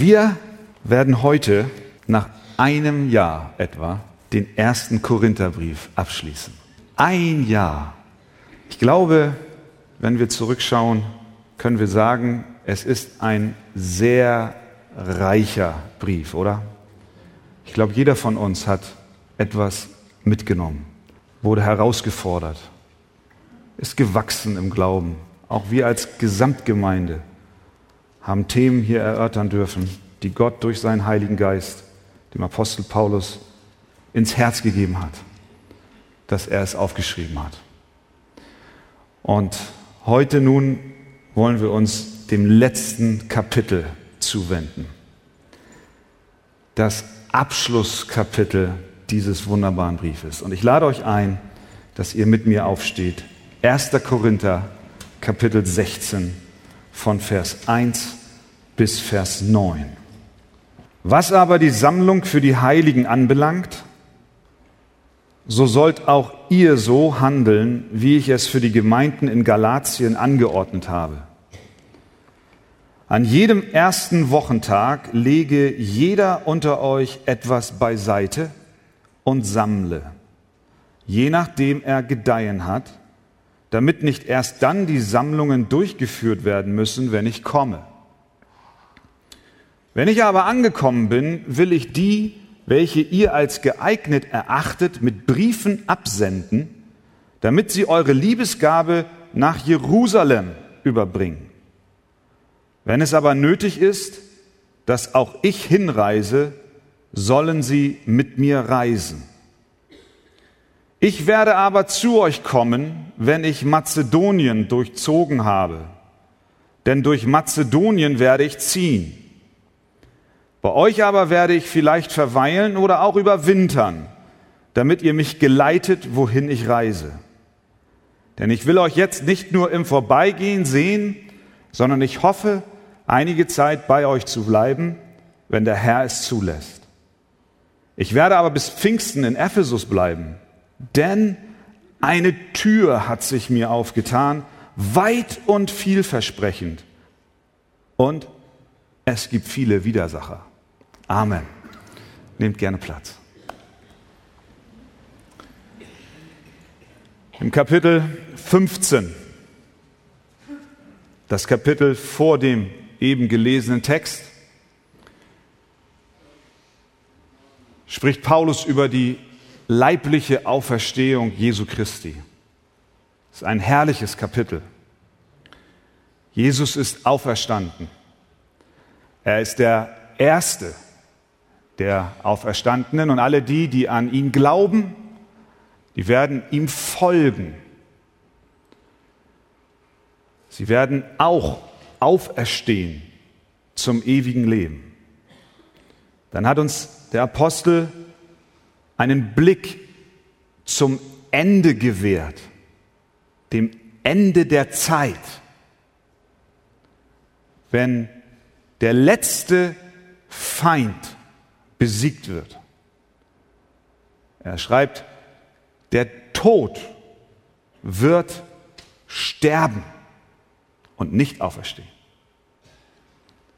Wir werden heute nach einem Jahr etwa den ersten Korintherbrief abschließen. Ein Jahr. Ich glaube, wenn wir zurückschauen, können wir sagen, es ist ein sehr reicher Brief, oder? Ich glaube, jeder von uns hat etwas mitgenommen, wurde herausgefordert, ist gewachsen im Glauben. Auch wir als Gesamtgemeinde haben Themen hier erörtern dürfen, die Gott durch seinen Heiligen Geist dem Apostel Paulus ins Herz gegeben hat, dass er es aufgeschrieben hat. Und heute nun wollen wir uns dem letzten Kapitel zuwenden. Das Abschlusskapitel dieses wunderbaren Briefes. Und ich lade euch ein, dass ihr mit mir aufsteht. 1. Korinther, Kapitel 16, von Vers 1 bis Vers 9. Was aber die Sammlung für die Heiligen anbelangt, so sollt auch ihr so handeln, wie ich es für die Gemeinden in Galatien angeordnet habe. An jedem ersten Wochentag lege jeder unter euch etwas beiseite und sammle, je nachdem er gedeihen hat, damit nicht erst dann die Sammlungen durchgeführt werden müssen, wenn ich komme. Wenn ich aber angekommen bin, will ich die, welche ihr als geeignet erachtet, mit Briefen absenden, damit sie eure Liebesgabe nach Jerusalem überbringen. Wenn es aber nötig ist, dass auch ich hinreise, sollen sie mit mir reisen. Ich werde aber zu euch kommen, wenn ich Mazedonien durchzogen habe, denn durch Mazedonien werde ich ziehen. Bei euch aber werde ich vielleicht verweilen oder auch überwintern, damit ihr mich geleitet, wohin ich reise. Denn ich will euch jetzt nicht nur im Vorbeigehen sehen, sondern ich hoffe, einige Zeit bei euch zu bleiben, wenn der Herr es zulässt. Ich werde aber bis Pfingsten in Ephesus bleiben, denn eine Tür hat sich mir aufgetan, weit und vielversprechend. Und es gibt viele Widersacher. Amen. Nehmt gerne Platz. Im Kapitel 15, das Kapitel vor dem eben gelesenen Text, spricht Paulus über die leibliche Auferstehung Jesu Christi. Das ist ein herrliches Kapitel. Jesus ist auferstanden. Er ist der Erste der Auferstandenen und alle die, die an ihn glauben, die werden ihm folgen. Sie werden auch auferstehen zum ewigen Leben. Dann hat uns der Apostel einen Blick zum Ende gewährt, dem Ende der Zeit, wenn der letzte Feind besiegt wird. Er schreibt, der Tod wird sterben und nicht auferstehen.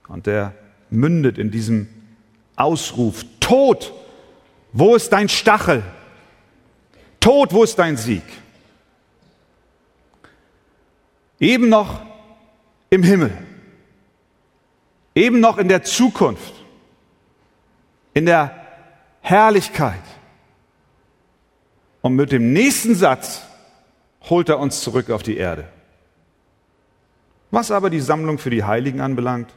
Und er mündet in diesem Ausruf, Tod, wo ist dein Stachel? Tod, wo ist dein Sieg? Eben noch im Himmel, eben noch in der Zukunft in der Herrlichkeit. Und mit dem nächsten Satz holt er uns zurück auf die Erde. Was aber die Sammlung für die Heiligen anbelangt,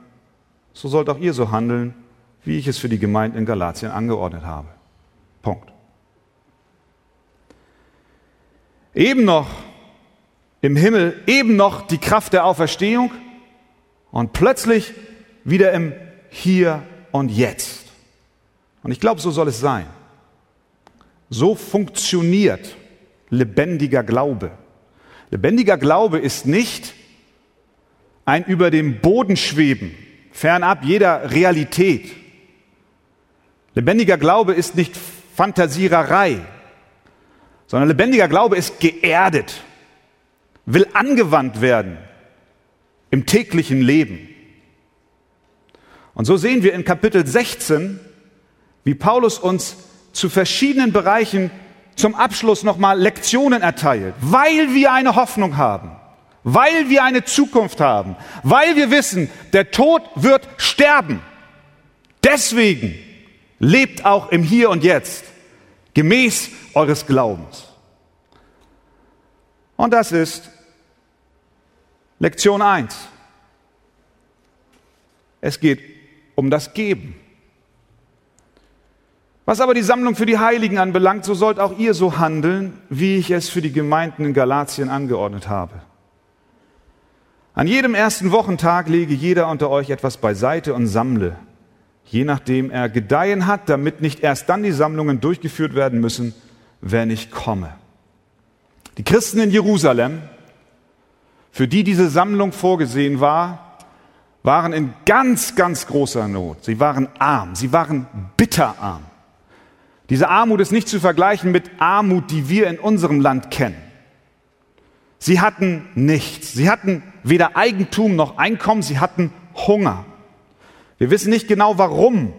so sollt auch ihr so handeln, wie ich es für die Gemeinde in Galatien angeordnet habe. Punkt. Eben noch im Himmel, eben noch die Kraft der Auferstehung und plötzlich wieder im Hier und Jetzt. Und ich glaube, so soll es sein. So funktioniert lebendiger Glaube. Lebendiger Glaube ist nicht ein über dem Boden schweben, fernab jeder Realität. Lebendiger Glaube ist nicht Fantasiererei, sondern lebendiger Glaube ist geerdet, will angewandt werden im täglichen Leben. Und so sehen wir in Kapitel 16, wie Paulus uns zu verschiedenen Bereichen zum Abschluss nochmal Lektionen erteilt, weil wir eine Hoffnung haben, weil wir eine Zukunft haben, weil wir wissen, der Tod wird sterben. Deswegen lebt auch im Hier und Jetzt, gemäß eures Glaubens. Und das ist Lektion 1. Es geht um das Geben. Was aber die Sammlung für die Heiligen anbelangt, so sollt auch ihr so handeln, wie ich es für die Gemeinden in Galatien angeordnet habe. An jedem ersten Wochentag lege jeder unter euch etwas beiseite und sammle, je nachdem er gedeihen hat, damit nicht erst dann die Sammlungen durchgeführt werden müssen, wenn ich komme. Die Christen in Jerusalem, für die diese Sammlung vorgesehen war, waren in ganz, ganz großer Not. Sie waren arm, sie waren bitterarm. Diese Armut ist nicht zu vergleichen mit Armut, die wir in unserem Land kennen. Sie hatten nichts. Sie hatten weder Eigentum noch Einkommen. Sie hatten Hunger. Wir wissen nicht genau, warum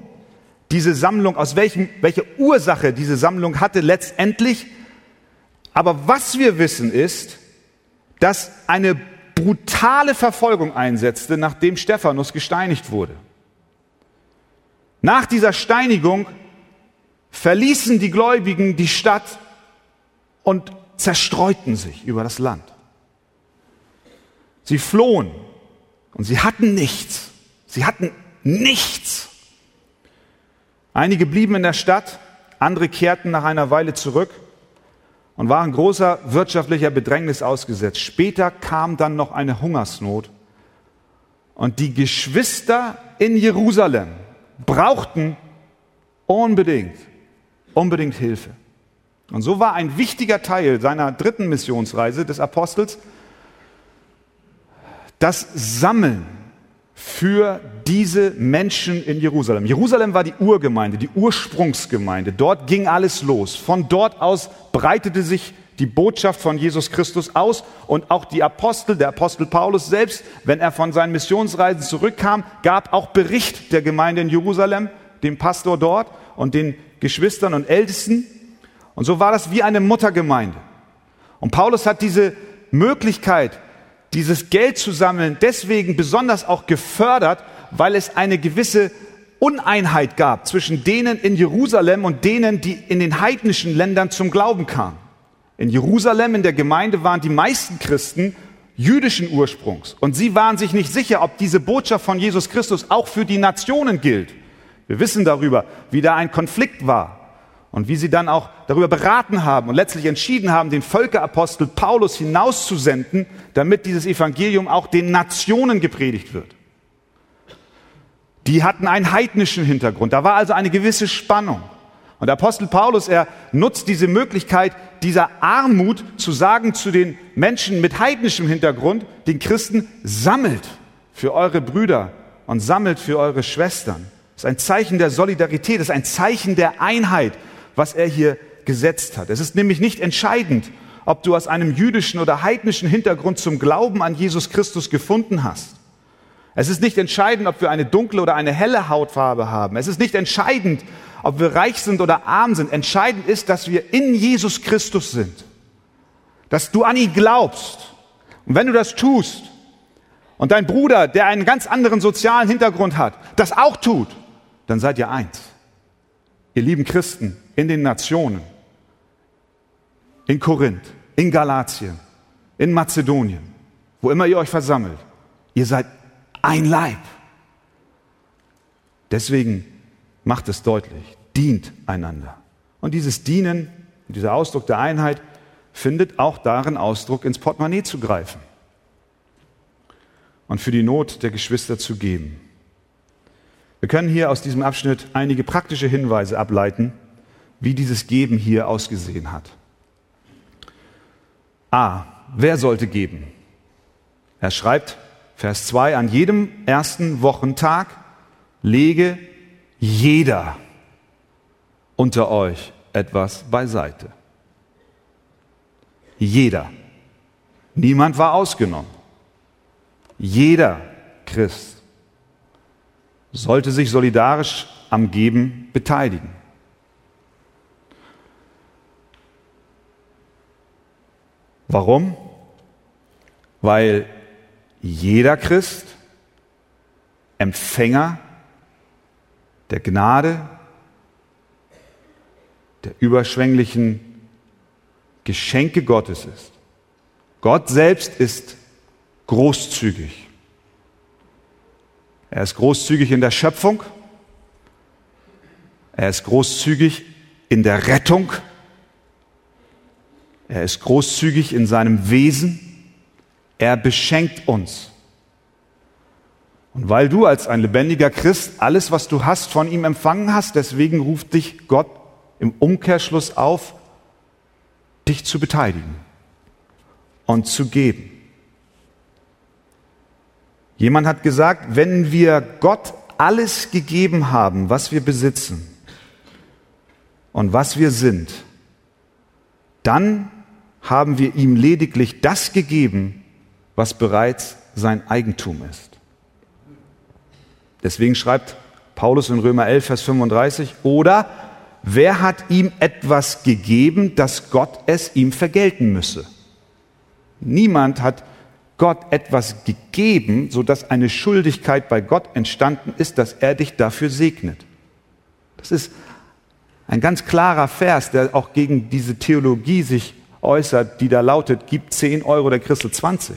diese Sammlung, aus welchem, welche Ursache diese Sammlung hatte letztendlich. Aber was wir wissen ist, dass eine brutale Verfolgung einsetzte, nachdem Stephanus gesteinigt wurde. Nach dieser Steinigung verließen die Gläubigen die Stadt und zerstreuten sich über das Land. Sie flohen und sie hatten nichts. Sie hatten nichts. Einige blieben in der Stadt, andere kehrten nach einer Weile zurück und waren großer wirtschaftlicher Bedrängnis ausgesetzt. Später kam dann noch eine Hungersnot und die Geschwister in Jerusalem brauchten unbedingt unbedingt Hilfe. Und so war ein wichtiger Teil seiner dritten Missionsreise des Apostels das Sammeln für diese Menschen in Jerusalem. Jerusalem war die Urgemeinde, die Ursprungsgemeinde. Dort ging alles los. Von dort aus breitete sich die Botschaft von Jesus Christus aus und auch die Apostel, der Apostel Paulus selbst, wenn er von seinen Missionsreisen zurückkam, gab auch Bericht der Gemeinde in Jerusalem, dem Pastor dort und den Geschwistern und Ältesten. Und so war das wie eine Muttergemeinde. Und Paulus hat diese Möglichkeit, dieses Geld zu sammeln, deswegen besonders auch gefördert, weil es eine gewisse Uneinheit gab zwischen denen in Jerusalem und denen, die in den heidnischen Ländern zum Glauben kamen. In Jerusalem in der Gemeinde waren die meisten Christen jüdischen Ursprungs und sie waren sich nicht sicher, ob diese Botschaft von Jesus Christus auch für die Nationen gilt. Wir wissen darüber, wie da ein Konflikt war und wie sie dann auch darüber beraten haben und letztlich entschieden haben, den Völkerapostel Paulus hinauszusenden, damit dieses Evangelium auch den Nationen gepredigt wird. Die hatten einen heidnischen Hintergrund. Da war also eine gewisse Spannung. Und der Apostel Paulus, er nutzt diese Möglichkeit dieser Armut zu sagen zu den Menschen mit heidnischem Hintergrund, den Christen, sammelt für eure Brüder und sammelt für eure Schwestern. Das ist ein Zeichen der Solidarität, das ist ein Zeichen der Einheit, was er hier gesetzt hat. Es ist nämlich nicht entscheidend, ob du aus einem jüdischen oder heidnischen Hintergrund zum Glauben an Jesus Christus gefunden hast. Es ist nicht entscheidend, ob wir eine dunkle oder eine helle Hautfarbe haben. Es ist nicht entscheidend, ob wir reich sind oder arm sind. Entscheidend ist, dass wir in Jesus Christus sind. Dass du an ihn glaubst. Und wenn du das tust und dein Bruder, der einen ganz anderen sozialen Hintergrund hat, das auch tut, dann seid ihr eins. Ihr lieben Christen in den Nationen, in Korinth, in Galatien, in Mazedonien, wo immer ihr euch versammelt, ihr seid ein Leib. Deswegen macht es deutlich, dient einander. Und dieses Dienen, dieser Ausdruck der Einheit, findet auch darin Ausdruck, ins Portemonnaie zu greifen und für die Not der Geschwister zu geben. Wir können hier aus diesem Abschnitt einige praktische Hinweise ableiten, wie dieses Geben hier ausgesehen hat. A. Wer sollte geben? Er schreibt, Vers 2, an jedem ersten Wochentag lege jeder unter euch etwas beiseite. Jeder. Niemand war ausgenommen. Jeder Christ sollte sich solidarisch am Geben beteiligen. Warum? Weil jeder Christ Empfänger der Gnade, der überschwänglichen Geschenke Gottes ist. Gott selbst ist großzügig. Er ist großzügig in der Schöpfung. Er ist großzügig in der Rettung. Er ist großzügig in seinem Wesen. Er beschenkt uns. Und weil du als ein lebendiger Christ alles, was du hast, von ihm empfangen hast, deswegen ruft dich Gott im Umkehrschluss auf, dich zu beteiligen und zu geben. Jemand hat gesagt, wenn wir Gott alles gegeben haben, was wir besitzen und was wir sind, dann haben wir ihm lediglich das gegeben, was bereits sein Eigentum ist. Deswegen schreibt Paulus in Römer 11, Vers 35, oder wer hat ihm etwas gegeben, dass Gott es ihm vergelten müsse? Niemand hat Gott etwas gegeben, sodass eine Schuldigkeit bei Gott entstanden ist, dass er dich dafür segnet. Das ist ein ganz klarer Vers, der auch gegen diese Theologie sich äußert, die da lautet, gib 10 Euro, der du 20.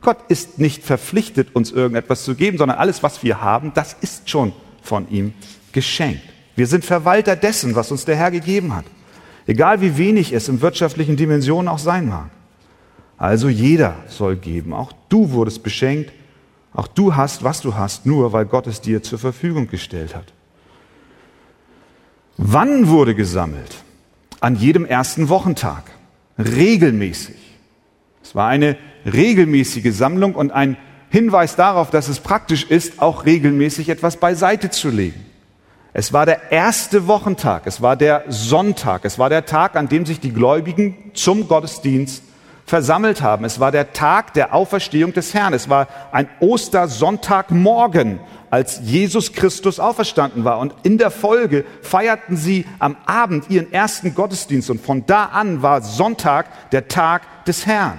Gott ist nicht verpflichtet, uns irgendetwas zu geben, sondern alles, was wir haben, das ist schon von ihm geschenkt. Wir sind Verwalter dessen, was uns der Herr gegeben hat. Egal wie wenig es in wirtschaftlichen Dimensionen auch sein mag. Also jeder soll geben. Auch du wurdest beschenkt. Auch du hast, was du hast, nur weil Gott es dir zur Verfügung gestellt hat. Wann wurde gesammelt? An jedem ersten Wochentag. Regelmäßig. Es war eine regelmäßige Sammlung und ein Hinweis darauf, dass es praktisch ist, auch regelmäßig etwas beiseite zu legen. Es war der erste Wochentag, es war der Sonntag, es war der Tag, an dem sich die Gläubigen zum Gottesdienst versammelt haben. Es war der Tag der Auferstehung des Herrn. Es war ein Ostersonntagmorgen, als Jesus Christus auferstanden war. Und in der Folge feierten sie am Abend ihren ersten Gottesdienst. Und von da an war Sonntag der Tag des Herrn.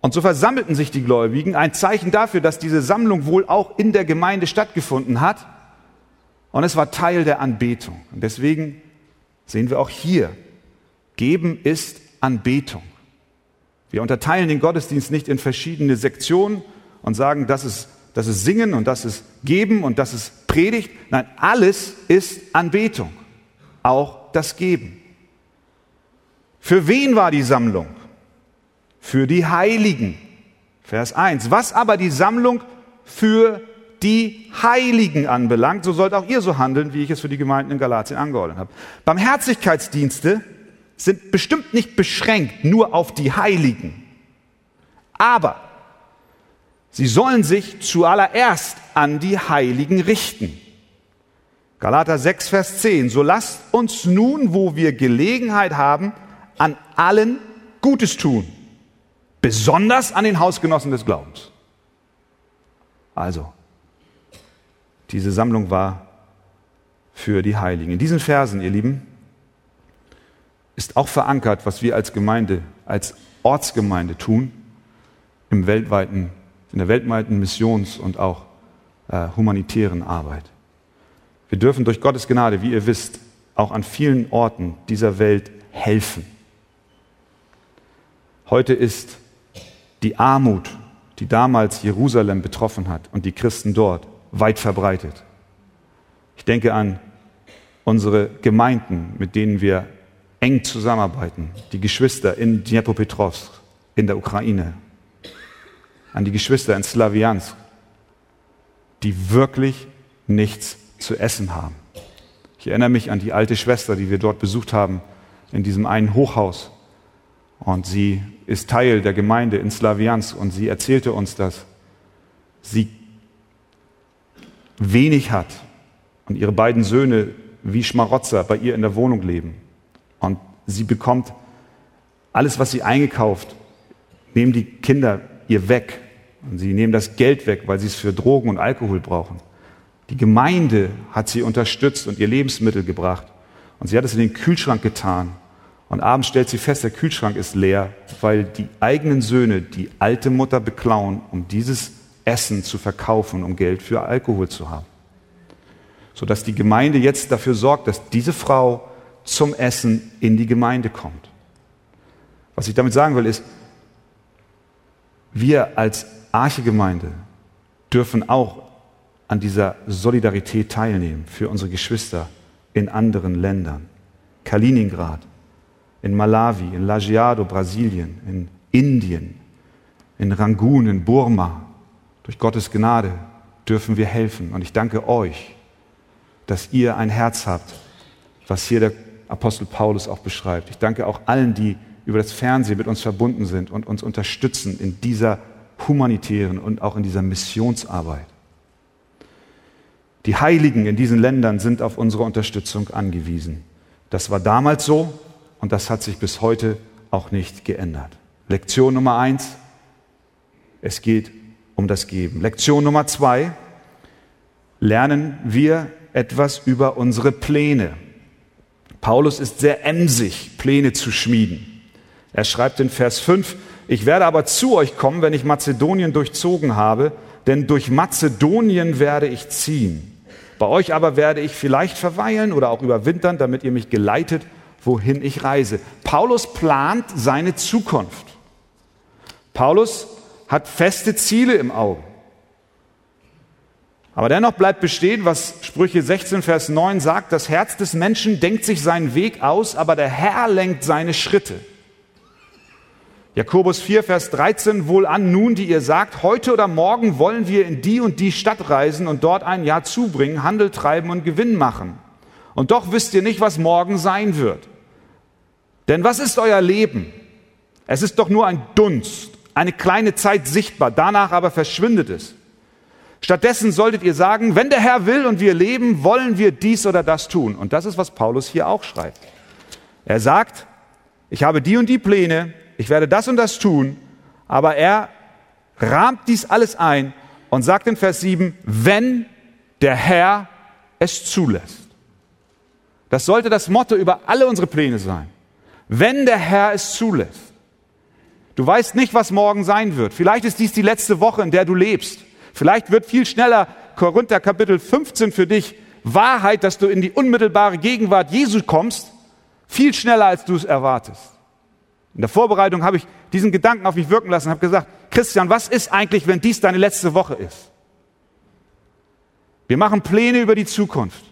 Und so versammelten sich die Gläubigen, ein Zeichen dafür, dass diese Sammlung wohl auch in der Gemeinde stattgefunden hat. Und es war Teil der Anbetung. Und deswegen sehen wir auch hier, geben ist Anbetung. Wir unterteilen den Gottesdienst nicht in verschiedene Sektionen und sagen, das ist, das ist Singen und das ist Geben und das ist Predigt. Nein, alles ist Anbetung. Auch das Geben. Für wen war die Sammlung? Für die Heiligen. Vers 1. Was aber die Sammlung für die Heiligen anbelangt, so sollt auch ihr so handeln, wie ich es für die Gemeinden in Galatien angeordnet habe. Barmherzigkeitsdienste sind bestimmt nicht beschränkt nur auf die Heiligen. Aber sie sollen sich zuallererst an die Heiligen richten. Galater 6, Vers 10. So lasst uns nun, wo wir Gelegenheit haben, an allen Gutes tun. Besonders an den Hausgenossen des Glaubens. Also, diese Sammlung war für die Heiligen. In diesen Versen, ihr Lieben, ist auch verankert, was wir als Gemeinde, als Ortsgemeinde tun, im weltweiten, in der weltweiten Missions- und auch äh, humanitären Arbeit. Wir dürfen durch Gottes Gnade, wie ihr wisst, auch an vielen Orten dieser Welt helfen. Heute ist die Armut, die damals Jerusalem betroffen hat und die Christen dort, weit verbreitet. Ich denke an unsere Gemeinden, mit denen wir eng zusammenarbeiten. Die Geschwister in Dnepropetrovsk, in der Ukraine, an die Geschwister in Slawiansk, die wirklich nichts zu essen haben. Ich erinnere mich an die alte Schwester, die wir dort besucht haben, in diesem einen Hochhaus. Und sie ist Teil der Gemeinde in Slawiansk und sie erzählte uns, dass sie wenig hat und ihre beiden Söhne wie Schmarotzer bei ihr in der Wohnung leben. Sie bekommt alles, was sie eingekauft, nehmen die Kinder ihr weg Und sie nehmen das Geld weg, weil sie es für Drogen und Alkohol brauchen. Die Gemeinde hat sie unterstützt und ihr Lebensmittel gebracht. Und sie hat es in den Kühlschrank getan. Und abends stellt sie fest, der Kühlschrank ist leer, weil die eigenen Söhne die alte Mutter beklauen, um dieses Essen zu verkaufen, um Geld für Alkohol zu haben. Sodass die Gemeinde jetzt dafür sorgt, dass diese Frau zum Essen in die Gemeinde kommt. Was ich damit sagen will, ist, wir als Archegemeinde dürfen auch an dieser Solidarität teilnehmen für unsere Geschwister in anderen Ländern. Kaliningrad, in Malawi, in Lajeado, Brasilien, in Indien, in Rangoon, in Burma. Durch Gottes Gnade dürfen wir helfen. Und ich danke euch, dass ihr ein Herz habt, was hier der Apostel Paulus auch beschreibt. Ich danke auch allen, die über das Fernsehen mit uns verbunden sind und uns unterstützen in dieser humanitären und auch in dieser Missionsarbeit. Die Heiligen in diesen Ländern sind auf unsere Unterstützung angewiesen. Das war damals so und das hat sich bis heute auch nicht geändert. Lektion Nummer eins, es geht um das Geben. Lektion Nummer zwei, lernen wir etwas über unsere Pläne. Paulus ist sehr emsig, Pläne zu schmieden. Er schreibt in Vers 5, ich werde aber zu euch kommen, wenn ich Mazedonien durchzogen habe, denn durch Mazedonien werde ich ziehen. Bei euch aber werde ich vielleicht verweilen oder auch überwintern, damit ihr mich geleitet, wohin ich reise. Paulus plant seine Zukunft. Paulus hat feste Ziele im Auge. Aber dennoch bleibt bestehen, was Sprüche 16, Vers 9 sagt, das Herz des Menschen denkt sich seinen Weg aus, aber der Herr lenkt seine Schritte. Jakobus 4, Vers 13, wohl an nun, die ihr sagt, heute oder morgen wollen wir in die und die Stadt reisen und dort ein Jahr zubringen, Handel treiben und Gewinn machen. Und doch wisst ihr nicht, was morgen sein wird. Denn was ist euer Leben? Es ist doch nur ein Dunst, eine kleine Zeit sichtbar, danach aber verschwindet es. Stattdessen solltet ihr sagen, wenn der Herr will und wir leben, wollen wir dies oder das tun. Und das ist, was Paulus hier auch schreibt. Er sagt, ich habe die und die Pläne, ich werde das und das tun, aber er rahmt dies alles ein und sagt in Vers 7, wenn der Herr es zulässt. Das sollte das Motto über alle unsere Pläne sein. Wenn der Herr es zulässt. Du weißt nicht, was morgen sein wird. Vielleicht ist dies die letzte Woche, in der du lebst. Vielleicht wird viel schneller Korinther Kapitel 15 für dich Wahrheit, dass du in die unmittelbare Gegenwart Jesu kommst, viel schneller, als du es erwartest. In der Vorbereitung habe ich diesen Gedanken auf mich wirken lassen und habe gesagt, Christian, was ist eigentlich, wenn dies deine letzte Woche ist? Wir machen Pläne über die Zukunft.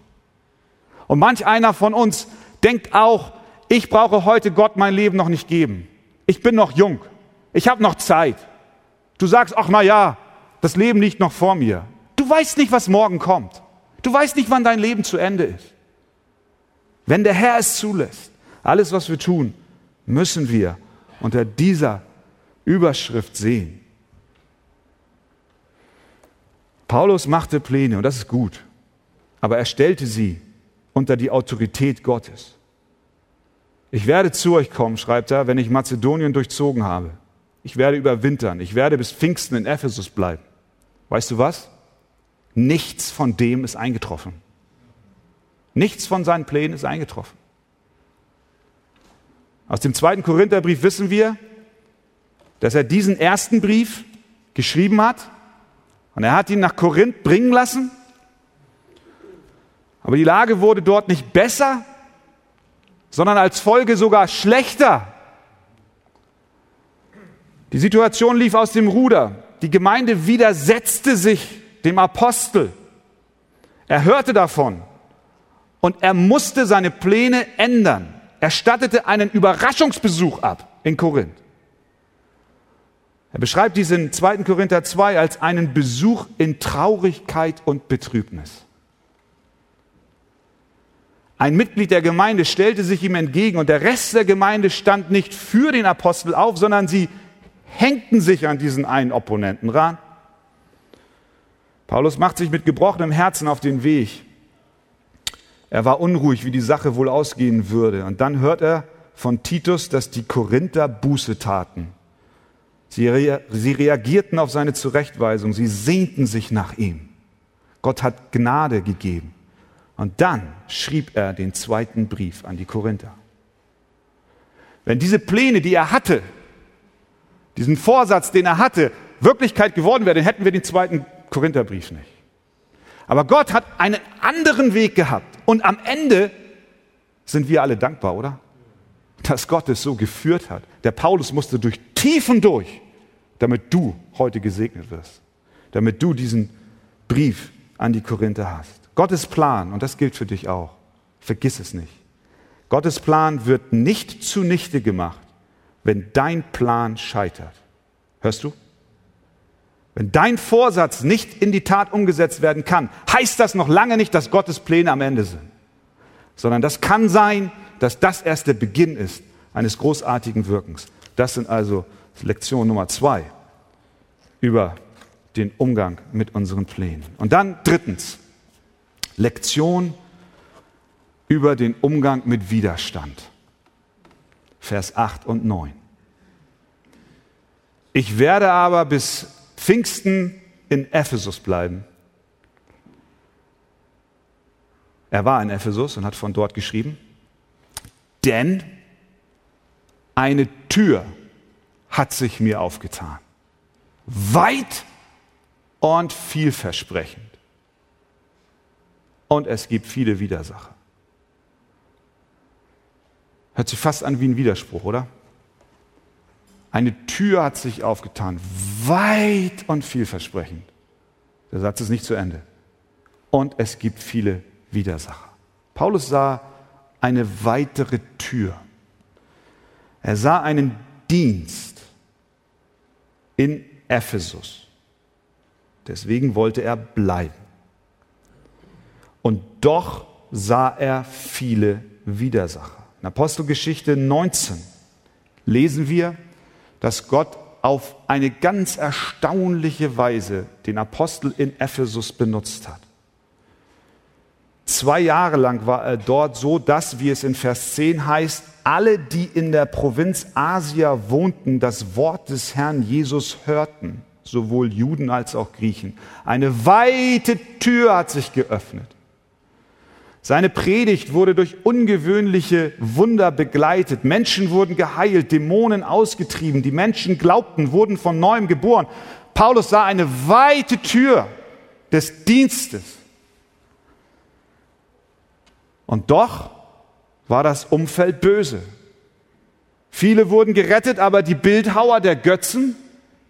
Und manch einer von uns denkt auch, ich brauche heute Gott mein Leben noch nicht geben. Ich bin noch jung. Ich habe noch Zeit. Du sagst, ach na ja, das Leben liegt noch vor mir. Du weißt nicht, was morgen kommt. Du weißt nicht, wann dein Leben zu Ende ist. Wenn der Herr es zulässt, alles, was wir tun, müssen wir unter dieser Überschrift sehen. Paulus machte Pläne und das ist gut, aber er stellte sie unter die Autorität Gottes. Ich werde zu euch kommen, schreibt er, wenn ich Mazedonien durchzogen habe. Ich werde überwintern. Ich werde bis Pfingsten in Ephesus bleiben. Weißt du was? Nichts von dem ist eingetroffen. Nichts von seinen Plänen ist eingetroffen. Aus dem zweiten Korintherbrief wissen wir, dass er diesen ersten Brief geschrieben hat und er hat ihn nach Korinth bringen lassen. Aber die Lage wurde dort nicht besser, sondern als Folge sogar schlechter. Die Situation lief aus dem Ruder. Die Gemeinde widersetzte sich dem Apostel. Er hörte davon und er musste seine Pläne ändern. Er stattete einen Überraschungsbesuch ab in Korinth. Er beschreibt diesen 2. Korinther 2 als einen Besuch in Traurigkeit und Betrübnis. Ein Mitglied der Gemeinde stellte sich ihm entgegen und der Rest der Gemeinde stand nicht für den Apostel auf, sondern sie hängten sich an diesen einen Opponenten ran. Paulus macht sich mit gebrochenem Herzen auf den Weg er war unruhig, wie die Sache wohl ausgehen würde. Und dann hört er von Titus, dass die Korinther Buße taten. Sie, rea sie reagierten auf seine Zurechtweisung. Sie sehnten sich nach ihm. Gott hat Gnade gegeben. Und dann schrieb er den zweiten Brief an die Korinther. Wenn diese Pläne, die er hatte, diesen Vorsatz, den er hatte, Wirklichkeit geworden wäre, dann hätten wir den zweiten Korintherbrief nicht. Aber Gott hat einen anderen Weg gehabt. Und am Ende sind wir alle dankbar, oder? Dass Gott es so geführt hat. Der Paulus musste durch Tiefen durch, damit du heute gesegnet wirst. Damit du diesen Brief an die Korinther hast. Gottes Plan, und das gilt für dich auch, vergiss es nicht. Gottes Plan wird nicht zunichte gemacht, wenn dein Plan scheitert. Hörst du? Wenn dein Vorsatz nicht in die Tat umgesetzt werden kann, heißt das noch lange nicht, dass Gottes Pläne am Ende sind, sondern das kann sein, dass das erst der Beginn ist eines großartigen Wirkens. Das sind also Lektion Nummer zwei über den Umgang mit unseren Plänen. Und dann drittens, Lektion über den Umgang mit Widerstand. Vers 8 und 9. Ich werde aber bis Pfingsten in Ephesus bleiben. Er war in Ephesus und hat von dort geschrieben, denn eine Tür hat sich mir aufgetan. Weit und vielversprechend. Und es gibt viele Widersacher. Hört sich fast an wie ein Widerspruch, oder? Eine Tür hat sich aufgetan, weit und vielversprechend. Der Satz ist nicht zu Ende. Und es gibt viele Widersacher. Paulus sah eine weitere Tür. Er sah einen Dienst in Ephesus. Deswegen wollte er bleiben. Und doch sah er viele Widersacher. In Apostelgeschichte 19 lesen wir, dass Gott auf eine ganz erstaunliche Weise den Apostel in Ephesus benutzt hat. Zwei Jahre lang war er dort so, dass, wie es in Vers 10 heißt, alle, die in der Provinz Asia wohnten, das Wort des Herrn Jesus hörten, sowohl Juden als auch Griechen. Eine weite Tür hat sich geöffnet. Seine Predigt wurde durch ungewöhnliche Wunder begleitet. Menschen wurden geheilt, Dämonen ausgetrieben. Die Menschen glaubten, wurden von neuem geboren. Paulus sah eine weite Tür des Dienstes. Und doch war das Umfeld böse. Viele wurden gerettet, aber die Bildhauer der Götzen,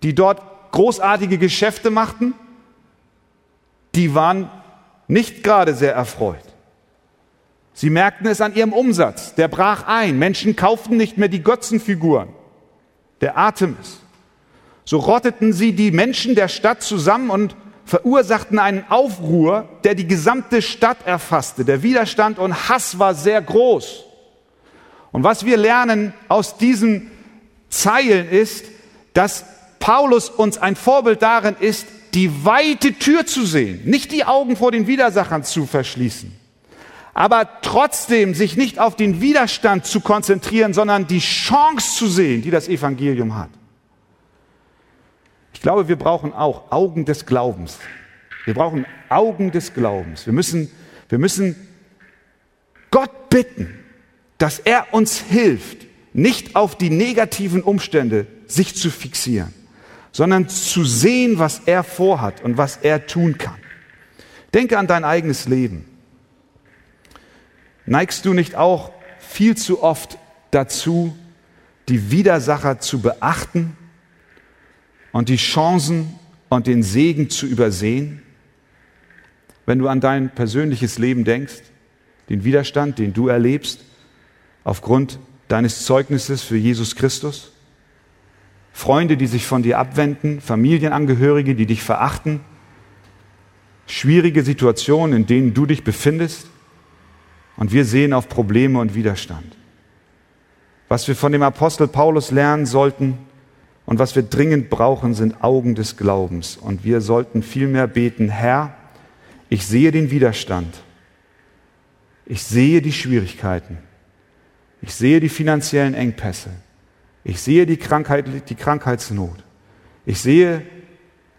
die dort großartige Geschäfte machten, die waren nicht gerade sehr erfreut. Sie merkten es an ihrem Umsatz. Der brach ein. Menschen kauften nicht mehr die Götzenfiguren. Der Artemis. So rotteten sie die Menschen der Stadt zusammen und verursachten einen Aufruhr, der die gesamte Stadt erfasste. Der Widerstand und Hass war sehr groß. Und was wir lernen aus diesen Zeilen ist, dass Paulus uns ein Vorbild darin ist, die weite Tür zu sehen, nicht die Augen vor den Widersachern zu verschließen aber trotzdem sich nicht auf den Widerstand zu konzentrieren, sondern die Chance zu sehen, die das Evangelium hat. Ich glaube, wir brauchen auch Augen des Glaubens. Wir brauchen Augen des Glaubens. Wir müssen, wir müssen Gott bitten, dass er uns hilft, nicht auf die negativen Umstände sich zu fixieren, sondern zu sehen, was er vorhat und was er tun kann. Denke an dein eigenes Leben. Neigst du nicht auch viel zu oft dazu, die Widersacher zu beachten und die Chancen und den Segen zu übersehen? Wenn du an dein persönliches Leben denkst, den Widerstand, den du erlebst, aufgrund deines Zeugnisses für Jesus Christus, Freunde, die sich von dir abwenden, Familienangehörige, die dich verachten, schwierige Situationen, in denen du dich befindest, und wir sehen auf Probleme und Widerstand. Was wir von dem Apostel Paulus lernen sollten und was wir dringend brauchen, sind Augen des Glaubens. Und wir sollten vielmehr beten, Herr, ich sehe den Widerstand. Ich sehe die Schwierigkeiten. Ich sehe die finanziellen Engpässe. Ich sehe die, Krankheit, die Krankheitsnot. Ich sehe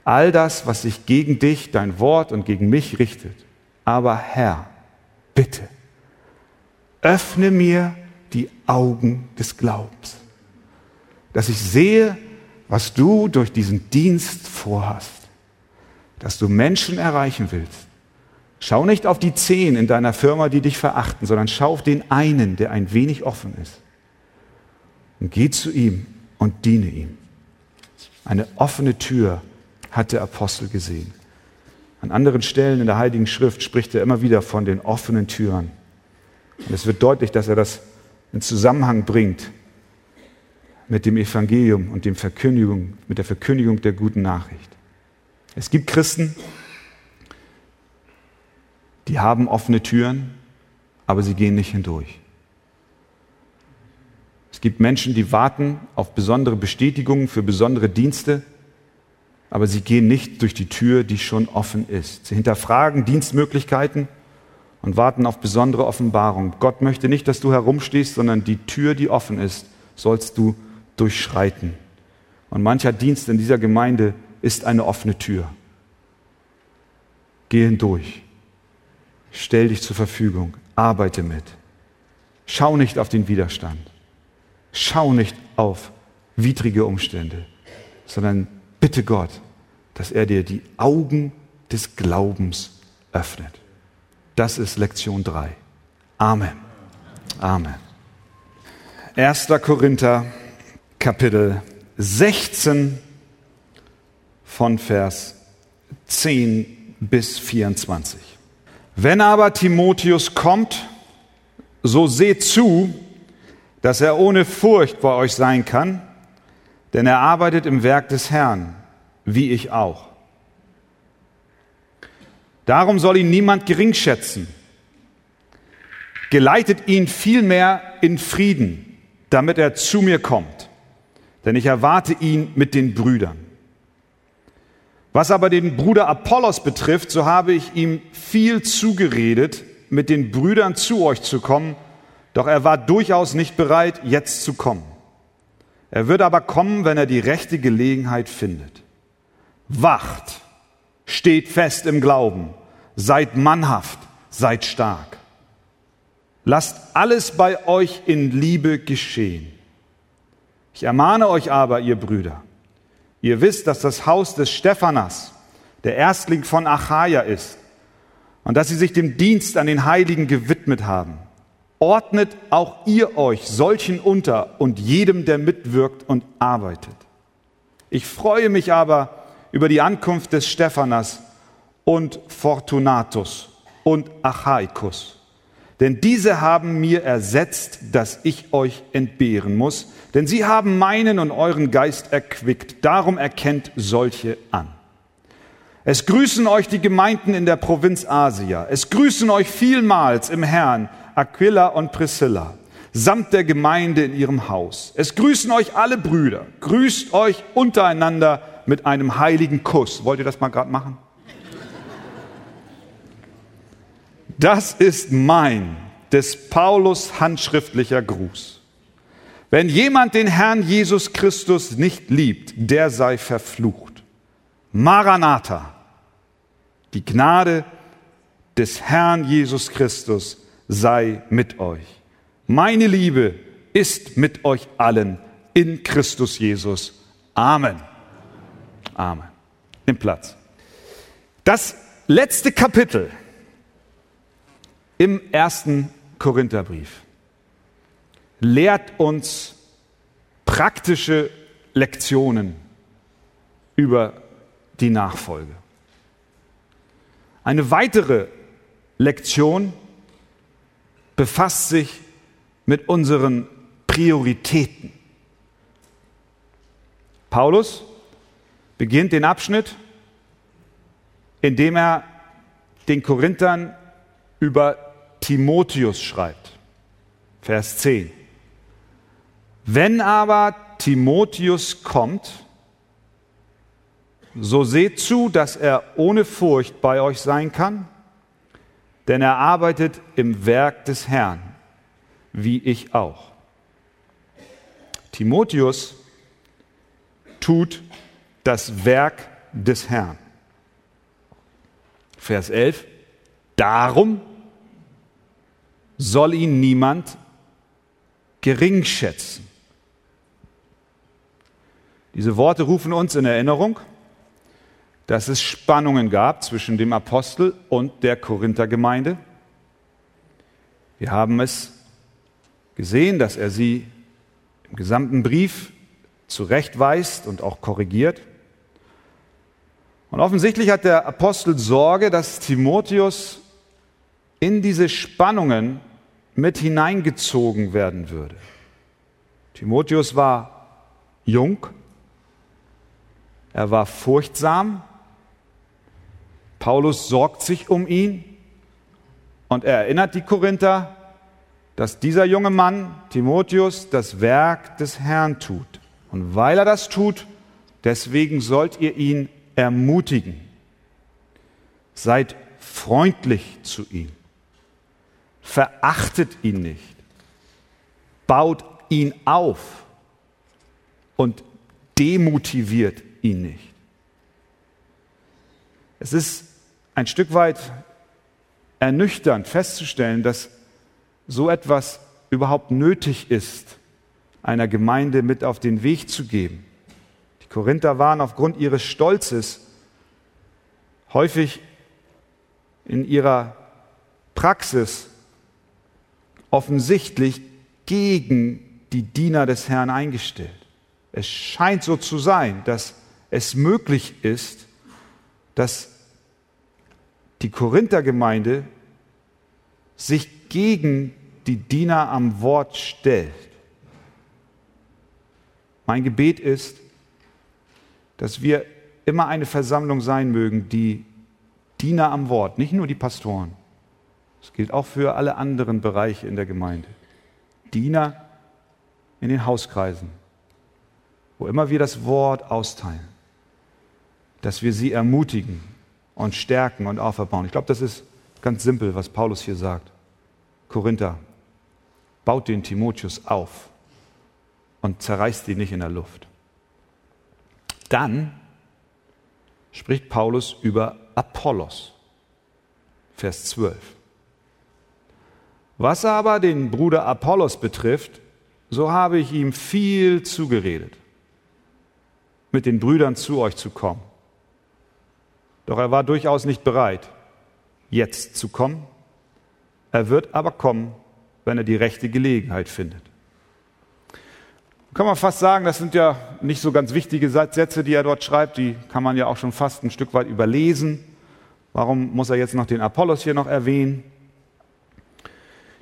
all das, was sich gegen dich, dein Wort und gegen mich richtet. Aber Herr, bitte, öffne mir die Augen des Glaubens, dass ich sehe, was du durch diesen Dienst vorhast, dass du Menschen erreichen willst. Schau nicht auf die zehn in deiner Firma, die dich verachten, sondern schau auf den einen, der ein wenig offen ist. Und geh zu ihm und diene ihm. Eine offene Tür hat der Apostel gesehen. An anderen Stellen in der Heiligen Schrift spricht er immer wieder von den offenen Türen. Und es wird deutlich, dass er das in Zusammenhang bringt mit dem Evangelium und dem Verkündigung, mit der Verkündigung der guten Nachricht. Es gibt Christen, die haben offene Türen, aber sie gehen nicht hindurch. Es gibt Menschen, die warten auf besondere Bestätigungen für besondere Dienste, aber sie gehen nicht durch die Tür, die schon offen ist. Sie hinterfragen Dienstmöglichkeiten und warten auf besondere Offenbarung. Gott möchte nicht, dass du herumstehst, sondern die Tür, die offen ist, sollst du durchschreiten. Und mancher Dienst in dieser Gemeinde ist eine offene Tür. Geh hindurch. Stell dich zur Verfügung. Arbeite mit. Schau nicht auf den Widerstand. Schau nicht auf widrige Umstände, sondern bitte Gott, dass er dir die Augen des Glaubens öffnet. Das ist Lektion 3. Amen. Amen. 1. Korinther Kapitel 16 von Vers 10 bis 24. Wenn aber Timotheus kommt, so seht zu, dass er ohne Furcht bei euch sein kann, denn er arbeitet im Werk des Herrn, wie ich auch. Darum soll ihn niemand geringschätzen. Geleitet ihn vielmehr in Frieden, damit er zu mir kommt denn ich erwarte ihn mit den Brüdern. Was aber den Bruder Apollos betrifft, so habe ich ihm viel zugeredet, mit den Brüdern zu euch zu kommen, doch er war durchaus nicht bereit, jetzt zu kommen. Er wird aber kommen, wenn er die rechte Gelegenheit findet. Wacht, steht fest im Glauben, seid mannhaft, seid stark. Lasst alles bei euch in Liebe geschehen. Ich ermahne euch aber, ihr Brüder, ihr wisst, dass das Haus des Stephanas der Erstling von Achaia ist und dass sie sich dem Dienst an den Heiligen gewidmet haben. Ordnet auch ihr euch solchen unter und jedem, der mitwirkt und arbeitet. Ich freue mich aber über die Ankunft des Stephanas und Fortunatus und Achaikus. Denn diese haben mir ersetzt, dass ich euch entbehren muss, denn sie haben meinen und euren Geist erquickt, darum erkennt solche an. Es grüßen euch die Gemeinden in der Provinz Asia, es grüßen euch vielmals im Herrn Aquila und Priscilla, samt der Gemeinde in ihrem Haus. Es grüßen euch alle Brüder, grüßt euch untereinander mit einem heiligen Kuss. Wollt ihr das mal gerade machen? Das ist mein, des Paulus handschriftlicher Gruß. Wenn jemand den Herrn Jesus Christus nicht liebt, der sei verflucht. Maranatha, die Gnade des Herrn Jesus Christus sei mit euch. Meine Liebe ist mit euch allen in Christus Jesus. Amen. Amen. Nimm Platz. Das letzte Kapitel im ersten Korintherbrief lehrt uns praktische Lektionen über die Nachfolge. Eine weitere Lektion befasst sich mit unseren Prioritäten. Paulus beginnt den Abschnitt, indem er den Korinthern über Timotheus schreibt. Vers 10. Wenn aber Timotheus kommt, so seht zu, dass er ohne Furcht bei euch sein kann, denn er arbeitet im Werk des Herrn, wie ich auch. Timotheus tut das Werk des Herrn. Vers 11. Darum soll ihn niemand gering schätzen. Diese Worte rufen uns in Erinnerung, dass es Spannungen gab zwischen dem Apostel und der Korinthergemeinde. Wir haben es gesehen, dass er sie im gesamten Brief zurechtweist und auch korrigiert. Und offensichtlich hat der Apostel Sorge, dass Timotheus in diese Spannungen mit hineingezogen werden würde. Timotheus war jung, er war furchtsam, Paulus sorgt sich um ihn und er erinnert die Korinther, dass dieser junge Mann, Timotheus, das Werk des Herrn tut. Und weil er das tut, deswegen sollt ihr ihn ermutigen. Seid freundlich zu ihm. Verachtet ihn nicht. Baut ihn auf und demotiviert ihn nicht. Es ist ein Stück weit ernüchternd festzustellen, dass so etwas überhaupt nötig ist, einer Gemeinde mit auf den Weg zu geben. Korinther waren aufgrund ihres Stolzes häufig in ihrer Praxis offensichtlich gegen die Diener des Herrn eingestellt. Es scheint so zu sein, dass es möglich ist, dass die Korinthergemeinde sich gegen die Diener am Wort stellt. Mein Gebet ist, dass wir immer eine Versammlung sein mögen, die Diener am Wort, nicht nur die Pastoren, das gilt auch für alle anderen Bereiche in der Gemeinde, Diener in den Hauskreisen, wo immer wir das Wort austeilen, dass wir sie ermutigen und stärken und auferbauen. Ich glaube, das ist ganz simpel, was Paulus hier sagt. Korinther, baut den Timotheus auf und zerreißt ihn nicht in der Luft. Dann spricht Paulus über Apollos, Vers 12. Was aber den Bruder Apollos betrifft, so habe ich ihm viel zugeredet, mit den Brüdern zu euch zu kommen. Doch er war durchaus nicht bereit, jetzt zu kommen. Er wird aber kommen, wenn er die rechte Gelegenheit findet. Kann man fast sagen, das sind ja nicht so ganz wichtige Sätze, die er dort schreibt, die kann man ja auch schon fast ein Stück weit überlesen. Warum muss er jetzt noch den Apollos hier noch erwähnen?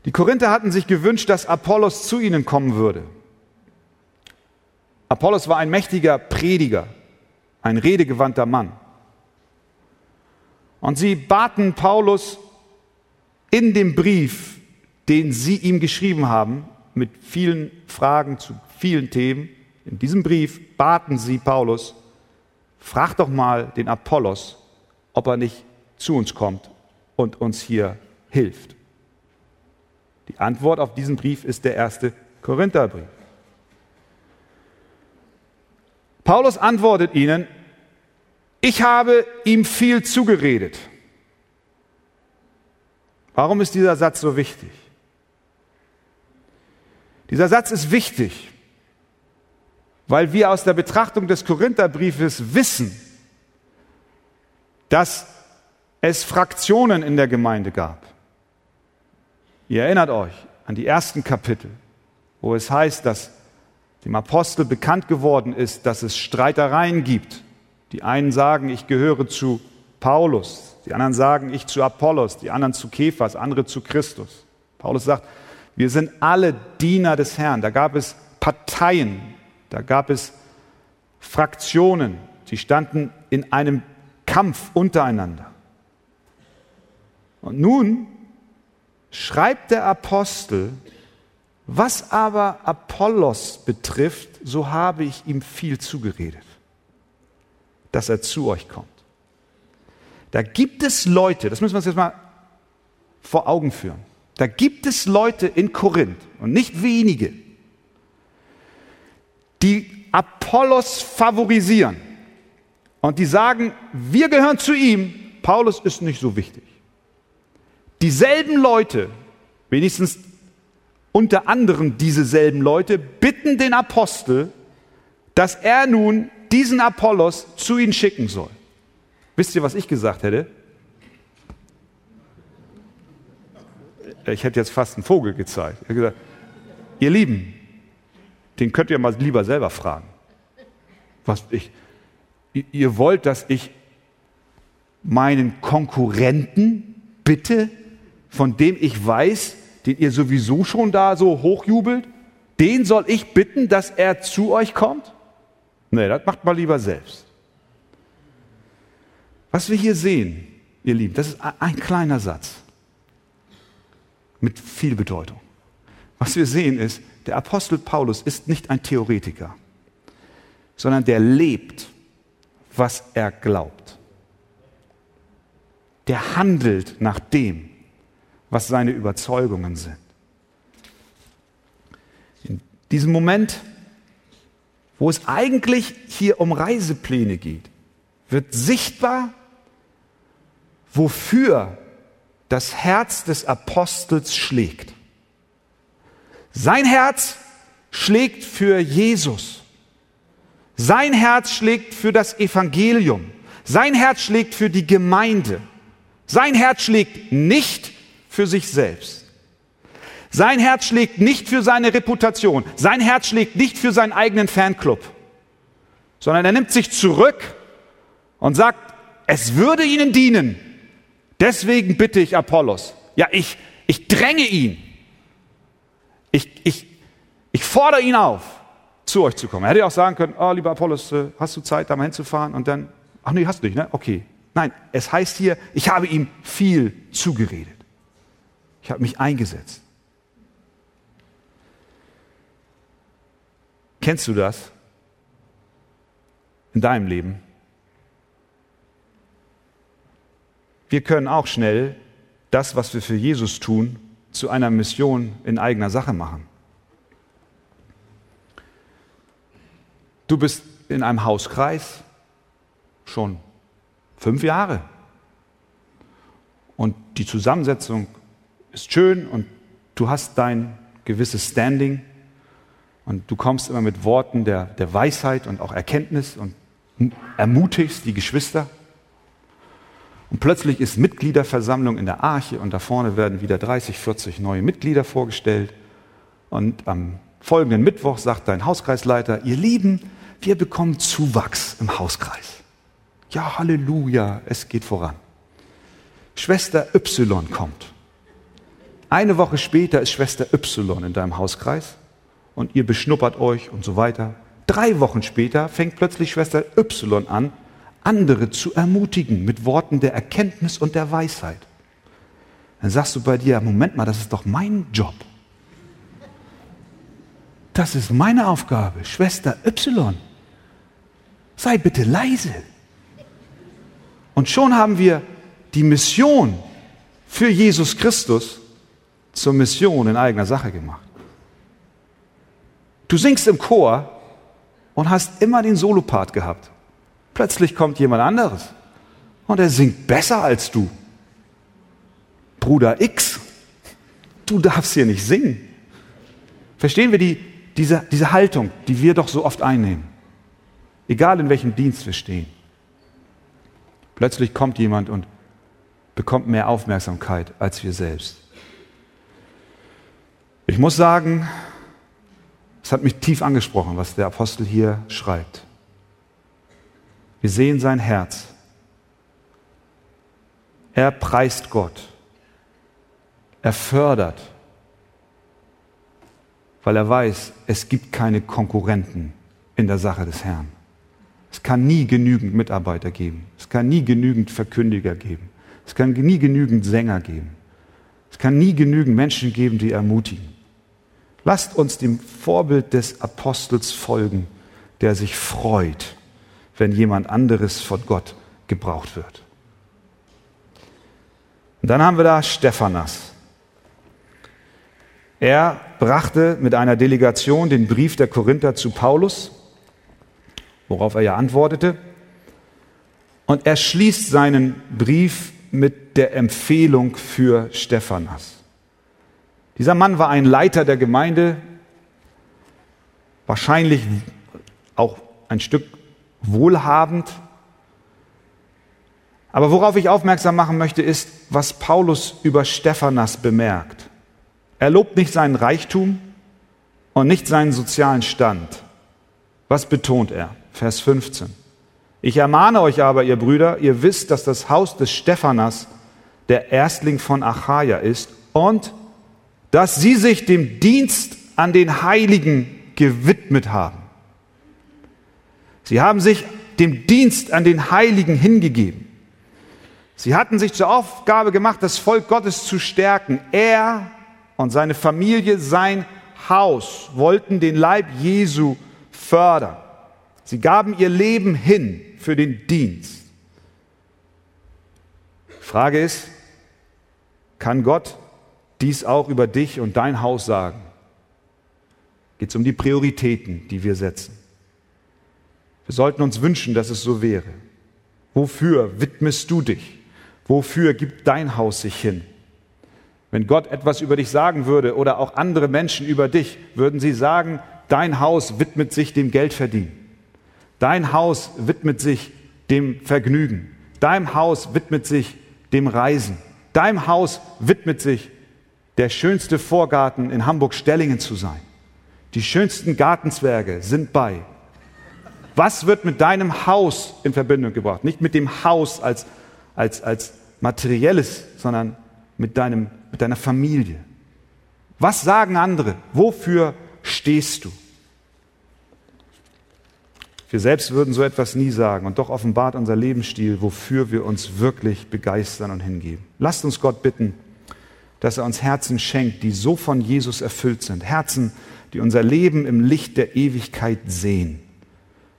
Die Korinther hatten sich gewünscht, dass Apollos zu ihnen kommen würde. Apollos war ein mächtiger Prediger, ein redegewandter Mann. Und sie baten Paulus in dem Brief, den sie ihm geschrieben haben, mit vielen Fragen zu vielen Themen, in diesem Brief baten sie Paulus, frag doch mal den Apollos, ob er nicht zu uns kommt und uns hier hilft. Die Antwort auf diesen Brief ist der erste Korintherbrief. Paulus antwortet ihnen, ich habe ihm viel zugeredet. Warum ist dieser Satz so wichtig? Dieser Satz ist wichtig, weil wir aus der Betrachtung des Korintherbriefes wissen, dass es Fraktionen in der Gemeinde gab. Ihr erinnert euch an die ersten Kapitel, wo es heißt, dass dem Apostel bekannt geworden ist, dass es Streitereien gibt die einen sagen, ich gehöre zu Paulus, die anderen sagen, ich zu Apollos, die anderen zu Kephas, andere zu Christus. Paulus sagt, wir sind alle Diener des Herrn. Da gab es Parteien, da gab es Fraktionen, die standen in einem Kampf untereinander. Und nun schreibt der Apostel, was aber Apollos betrifft, so habe ich ihm viel zugeredet dass er zu euch kommt. Da gibt es Leute, das müssen wir uns jetzt mal vor Augen führen. Da gibt es Leute in Korinth und nicht wenige, die Apollos favorisieren, und die sagen, wir gehören zu ihm, Paulus ist nicht so wichtig. Dieselben Leute, wenigstens unter anderem diese selben Leute, bitten den Apostel, dass er nun diesen Apollos zu ihnen schicken soll. Wisst ihr, was ich gesagt hätte? Ich hätte jetzt fast einen Vogel gezeigt. Ich hätte gesagt, ihr Lieben, den könnt ihr mal lieber selber fragen. Was ich, ihr wollt, dass ich meinen Konkurrenten bitte, von dem ich weiß, den ihr sowieso schon da so hochjubelt, den soll ich bitten, dass er zu euch kommt? Nee, das macht mal lieber selbst. Was wir hier sehen, ihr Lieben, das ist ein kleiner Satz mit viel Bedeutung. Was wir sehen ist, der Apostel Paulus ist nicht ein Theoretiker, sondern der lebt, was er glaubt. Der handelt nach dem, was seine Überzeugungen sind. In diesem Moment, wo es eigentlich hier um Reisepläne geht, wird sichtbar, wofür das Herz des Apostels schlägt. Sein Herz schlägt für Jesus. Sein Herz schlägt für das Evangelium. Sein Herz schlägt für die Gemeinde. Sein Herz schlägt nicht für sich selbst. Sein Herz schlägt nicht für seine Reputation. Sein Herz schlägt nicht für seinen eigenen Fanclub, sondern er nimmt sich zurück und sagt, es würde ihnen dienen. Deswegen bitte ich Apollos. Ja, ich, ich dränge ihn. Ich, ich, ich fordere ihn auf, zu euch zu kommen. Er hätte auch sagen können, oh, lieber Apollos, äh, hast du Zeit, da mal hinzufahren? Und dann, ach nee, hast du nicht, ne? Okay. Nein, es heißt hier, ich habe ihm viel zugeredet. Ich habe mich eingesetzt. Kennst du das in deinem Leben? Wir können auch schnell das, was wir für Jesus tun, zu einer Mission in eigener Sache machen. Du bist in einem Hauskreis schon fünf Jahre. Und die Zusammensetzung ist schön und du hast dein gewisses Standing und du kommst immer mit Worten der, der Weisheit und auch Erkenntnis und ermutigst die Geschwister. Und plötzlich ist Mitgliederversammlung in der Arche und da vorne werden wieder 30, 40 neue Mitglieder vorgestellt. Und am folgenden Mittwoch sagt dein Hauskreisleiter, ihr Lieben, wir bekommen Zuwachs im Hauskreis. Ja, Halleluja, es geht voran. Schwester Y kommt. Eine Woche später ist Schwester Y in deinem Hauskreis und ihr beschnuppert euch und so weiter. Drei Wochen später fängt plötzlich Schwester Y an, andere zu ermutigen mit Worten der Erkenntnis und der Weisheit. Dann sagst du bei dir, Moment mal, das ist doch mein Job. Das ist meine Aufgabe, Schwester Y. Sei bitte leise. Und schon haben wir die Mission für Jesus Christus zur Mission in eigener Sache gemacht. Du singst im Chor und hast immer den Solopart gehabt. Plötzlich kommt jemand anderes und er singt besser als du. Bruder X, du darfst hier nicht singen. Verstehen wir die, diese, diese Haltung, die wir doch so oft einnehmen? Egal in welchem Dienst wir stehen. Plötzlich kommt jemand und bekommt mehr Aufmerksamkeit als wir selbst. Ich muss sagen, es hat mich tief angesprochen, was der Apostel hier schreibt. Wir sehen sein Herz. Er preist Gott. Er fördert, weil er weiß, es gibt keine Konkurrenten in der Sache des Herrn. Es kann nie genügend Mitarbeiter geben. Es kann nie genügend Verkündiger geben. Es kann nie genügend Sänger geben. Es kann nie genügend Menschen geben, die ermutigen. Lasst uns dem Vorbild des Apostels folgen, der sich freut, wenn jemand anderes von Gott gebraucht wird. Und dann haben wir da Stephanas. Er brachte mit einer Delegation den Brief der Korinther zu Paulus, worauf er ja antwortete. Und er schließt seinen Brief mit der Empfehlung für Stephanas. Dieser Mann war ein Leiter der Gemeinde, wahrscheinlich auch ein Stück wohlhabend. Aber worauf ich aufmerksam machen möchte, ist, was Paulus über Stephanas bemerkt. Er lobt nicht seinen Reichtum und nicht seinen sozialen Stand. Was betont er? Vers 15. Ich ermahne euch aber, ihr Brüder, ihr wisst, dass das Haus des Stephanas der Erstling von Achaia ist und dass sie sich dem Dienst an den Heiligen gewidmet haben. Sie haben sich dem Dienst an den Heiligen hingegeben. Sie hatten sich zur Aufgabe gemacht, das Volk Gottes zu stärken. Er und seine Familie, sein Haus wollten den Leib Jesu fördern. Sie gaben ihr Leben hin für den Dienst. Frage ist, kann Gott dies auch über dich und dein Haus sagen? Geht es um die Prioritäten, die wir setzen? Wir sollten uns wünschen, dass es so wäre. Wofür widmest du dich? Wofür gibt dein Haus sich hin? Wenn Gott etwas über dich sagen würde oder auch andere Menschen über dich, würden sie sagen, dein Haus widmet sich dem Geldverdienen. Dein Haus widmet sich dem Vergnügen. Dein Haus widmet sich dem Reisen. Dein Haus widmet sich der schönste Vorgarten in Hamburg-Stellingen zu sein. Die schönsten Gartenzwerge sind bei. Was wird mit deinem Haus in Verbindung gebracht? Nicht mit dem Haus als, als, als materielles, sondern mit, deinem, mit deiner Familie. Was sagen andere? Wofür stehst du? Wir selbst würden so etwas nie sagen und doch offenbart unser Lebensstil, wofür wir uns wirklich begeistern und hingeben. Lasst uns Gott bitten, dass er uns Herzen schenkt, die so von Jesus erfüllt sind. Herzen, die unser Leben im Licht der Ewigkeit sehen,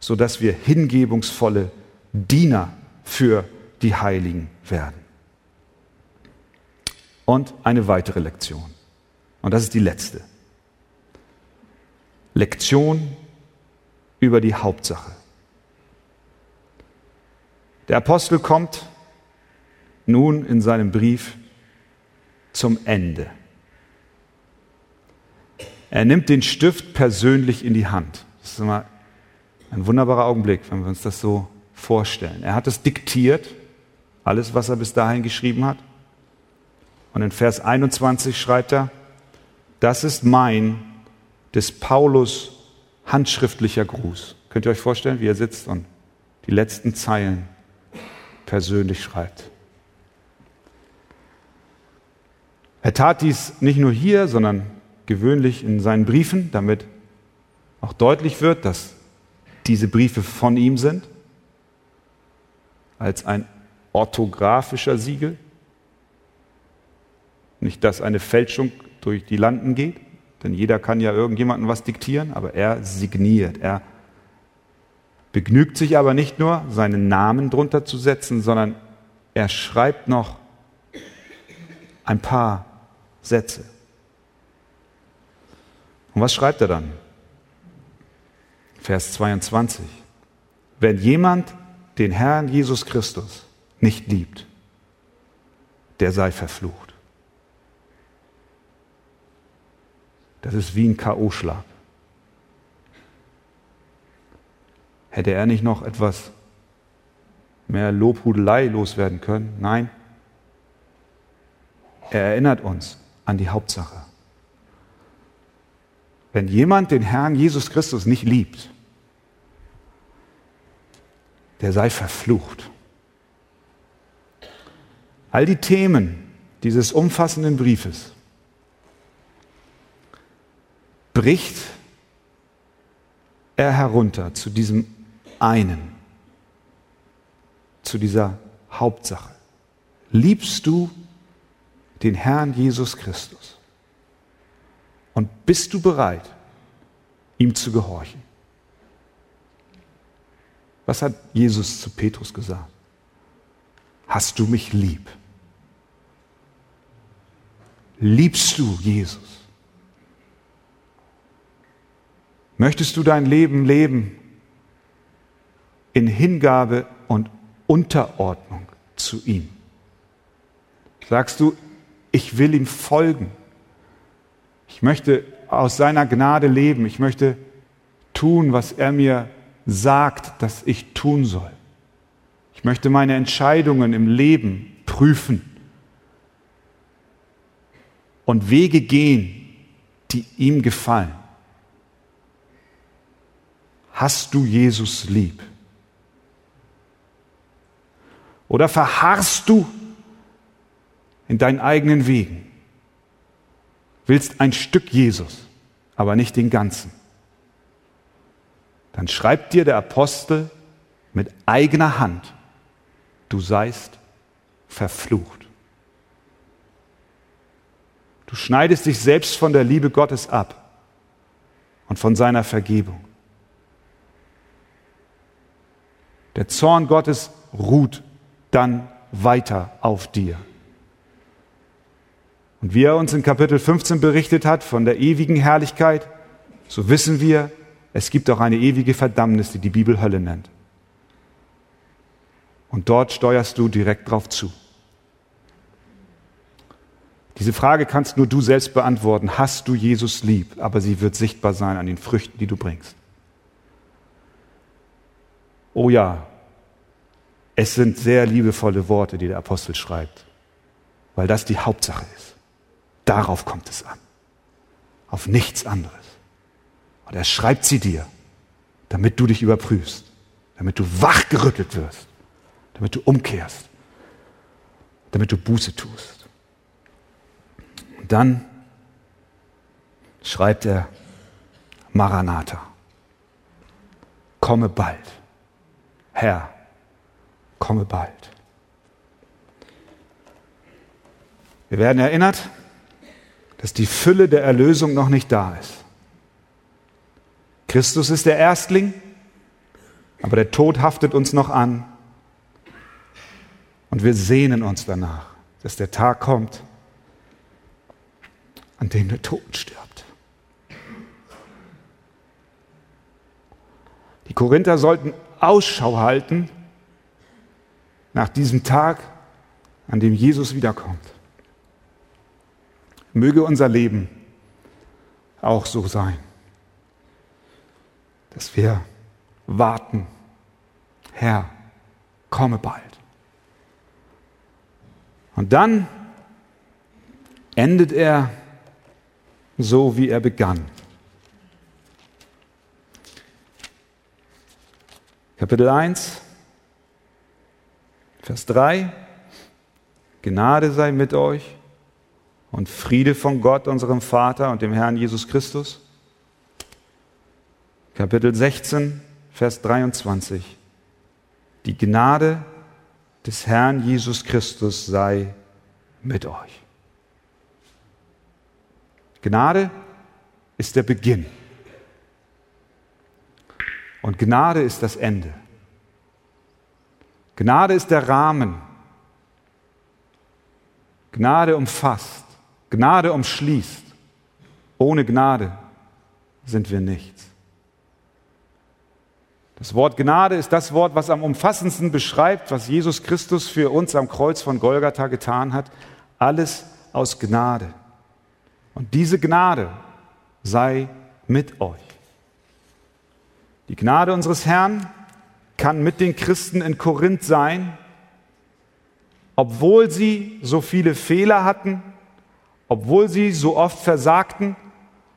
sodass wir hingebungsvolle Diener für die Heiligen werden. Und eine weitere Lektion. Und das ist die letzte. Lektion über die Hauptsache. Der Apostel kommt nun in seinem Brief zum Ende. Er nimmt den Stift persönlich in die Hand. Das ist immer ein wunderbarer Augenblick, wenn wir uns das so vorstellen. Er hat es diktiert, alles, was er bis dahin geschrieben hat. Und in Vers 21 schreibt er, das ist mein, des Paulus handschriftlicher Gruß. Könnt ihr euch vorstellen, wie er sitzt und die letzten Zeilen persönlich schreibt. Er tat dies nicht nur hier, sondern gewöhnlich in seinen Briefen, damit auch deutlich wird, dass diese Briefe von ihm sind, als ein orthografischer Siegel. Nicht, dass eine Fälschung durch die Landen geht, denn jeder kann ja irgendjemandem was diktieren, aber er signiert. Er begnügt sich aber nicht nur, seinen Namen drunter zu setzen, sondern er schreibt noch ein paar Sätze. Und was schreibt er dann? Vers 22. Wenn jemand den Herrn Jesus Christus nicht liebt, der sei verflucht. Das ist wie ein K.O.-Schlag. Hätte er nicht noch etwas mehr Lobhudelei loswerden können? Nein. Er erinnert uns an die Hauptsache. Wenn jemand den Herrn Jesus Christus nicht liebt, der sei verflucht. All die Themen dieses umfassenden Briefes bricht er herunter zu diesem einen, zu dieser Hauptsache. Liebst du den Herrn Jesus Christus? Und bist du bereit, ihm zu gehorchen? Was hat Jesus zu Petrus gesagt? Hast du mich lieb? Liebst du Jesus? Möchtest du dein Leben leben in Hingabe und Unterordnung zu ihm. Sagst du, ich will ihm folgen. Ich möchte aus seiner Gnade leben. Ich möchte tun, was er mir sagt, dass ich tun soll. Ich möchte meine Entscheidungen im Leben prüfen und Wege gehen, die ihm gefallen. Hast du Jesus lieb? Oder verharrst du in deinen eigenen Wegen? Willst ein Stück Jesus, aber nicht den ganzen? Dann schreibt dir der Apostel mit eigener Hand, du seist verflucht. Du schneidest dich selbst von der Liebe Gottes ab und von seiner Vergebung. Der Zorn Gottes ruht dann weiter auf dir. Und wie er uns in Kapitel 15 berichtet hat von der ewigen Herrlichkeit, so wissen wir, es gibt auch eine ewige Verdammnis, die die Bibel Hölle nennt. Und dort steuerst du direkt drauf zu. Diese Frage kannst nur du selbst beantworten. Hast du Jesus lieb? Aber sie wird sichtbar sein an den Früchten, die du bringst. Oh ja, es sind sehr liebevolle Worte, die der Apostel schreibt, weil das die Hauptsache ist. Darauf kommt es an, auf nichts anderes. Und er schreibt sie dir, damit du dich überprüfst, damit du wachgerüttelt wirst, damit du umkehrst, damit du Buße tust. Und dann schreibt er Maranatha, komme bald. Herr, komme bald. Wir werden erinnert, dass die Fülle der Erlösung noch nicht da ist. Christus ist der Erstling, aber der Tod haftet uns noch an. Und wir sehnen uns danach, dass der Tag kommt, an dem der Tod stirbt. Die Korinther sollten Ausschau halten nach diesem Tag, an dem Jesus wiederkommt. Möge unser Leben auch so sein, dass wir warten, Herr, komme bald. Und dann endet er so, wie er begann. Kapitel 1, Vers 3. Gnade sei mit euch und Friede von Gott, unserem Vater und dem Herrn Jesus Christus. Kapitel 16, Vers 23. Die Gnade des Herrn Jesus Christus sei mit euch. Gnade ist der Beginn. Und Gnade ist das Ende. Gnade ist der Rahmen. Gnade umfasst. Gnade umschließt. Ohne Gnade sind wir nichts. Das Wort Gnade ist das Wort, was am umfassendsten beschreibt, was Jesus Christus für uns am Kreuz von Golgatha getan hat. Alles aus Gnade. Und diese Gnade sei mit euch. Die Gnade unseres Herrn kann mit den Christen in Korinth sein, obwohl sie so viele Fehler hatten, obwohl sie so oft versagten,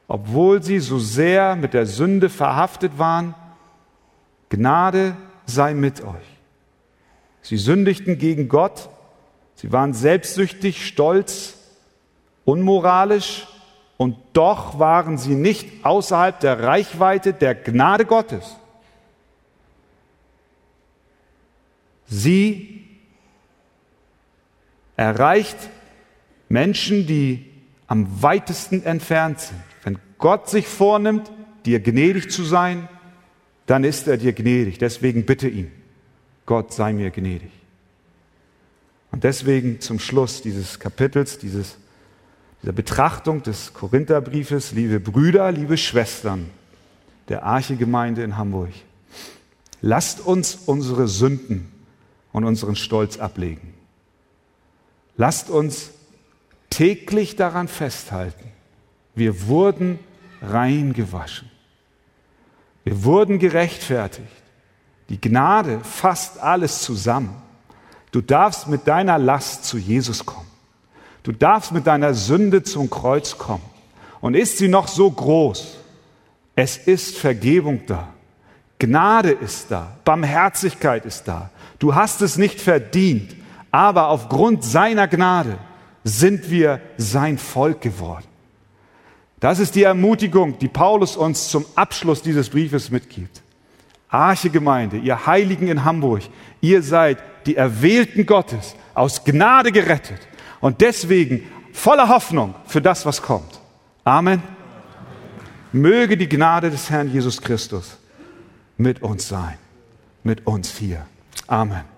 obwohl sie so sehr mit der Sünde verhaftet waren. Gnade sei mit euch. Sie sündigten gegen Gott, sie waren selbstsüchtig, stolz, unmoralisch, und doch waren sie nicht außerhalb der Reichweite der Gnade Gottes. Sie erreicht Menschen, die am weitesten entfernt sind. Wenn Gott sich vornimmt, dir gnädig zu sein, dann ist er dir gnädig. Deswegen bitte ihn, Gott sei mir gnädig. Und deswegen zum Schluss dieses Kapitels, dieses dieser Betrachtung des Korintherbriefes, liebe Brüder, liebe Schwestern der Archegemeinde in Hamburg, lasst uns unsere Sünden und unseren Stolz ablegen. Lasst uns täglich daran festhalten, wir wurden rein gewaschen. Wir wurden gerechtfertigt. Die Gnade fasst alles zusammen. Du darfst mit deiner Last zu Jesus kommen. Du darfst mit deiner Sünde zum Kreuz kommen. Und ist sie noch so groß? Es ist Vergebung da. Gnade ist da. Barmherzigkeit ist da. Du hast es nicht verdient, aber aufgrund seiner Gnade sind wir sein Volk geworden. Das ist die Ermutigung, die Paulus uns zum Abschluss dieses Briefes mitgibt. Arche Gemeinde, ihr Heiligen in Hamburg, ihr seid die Erwählten Gottes, aus Gnade gerettet und deswegen voller Hoffnung für das, was kommt. Amen. Möge die Gnade des Herrn Jesus Christus mit uns sein, mit uns hier. Amen.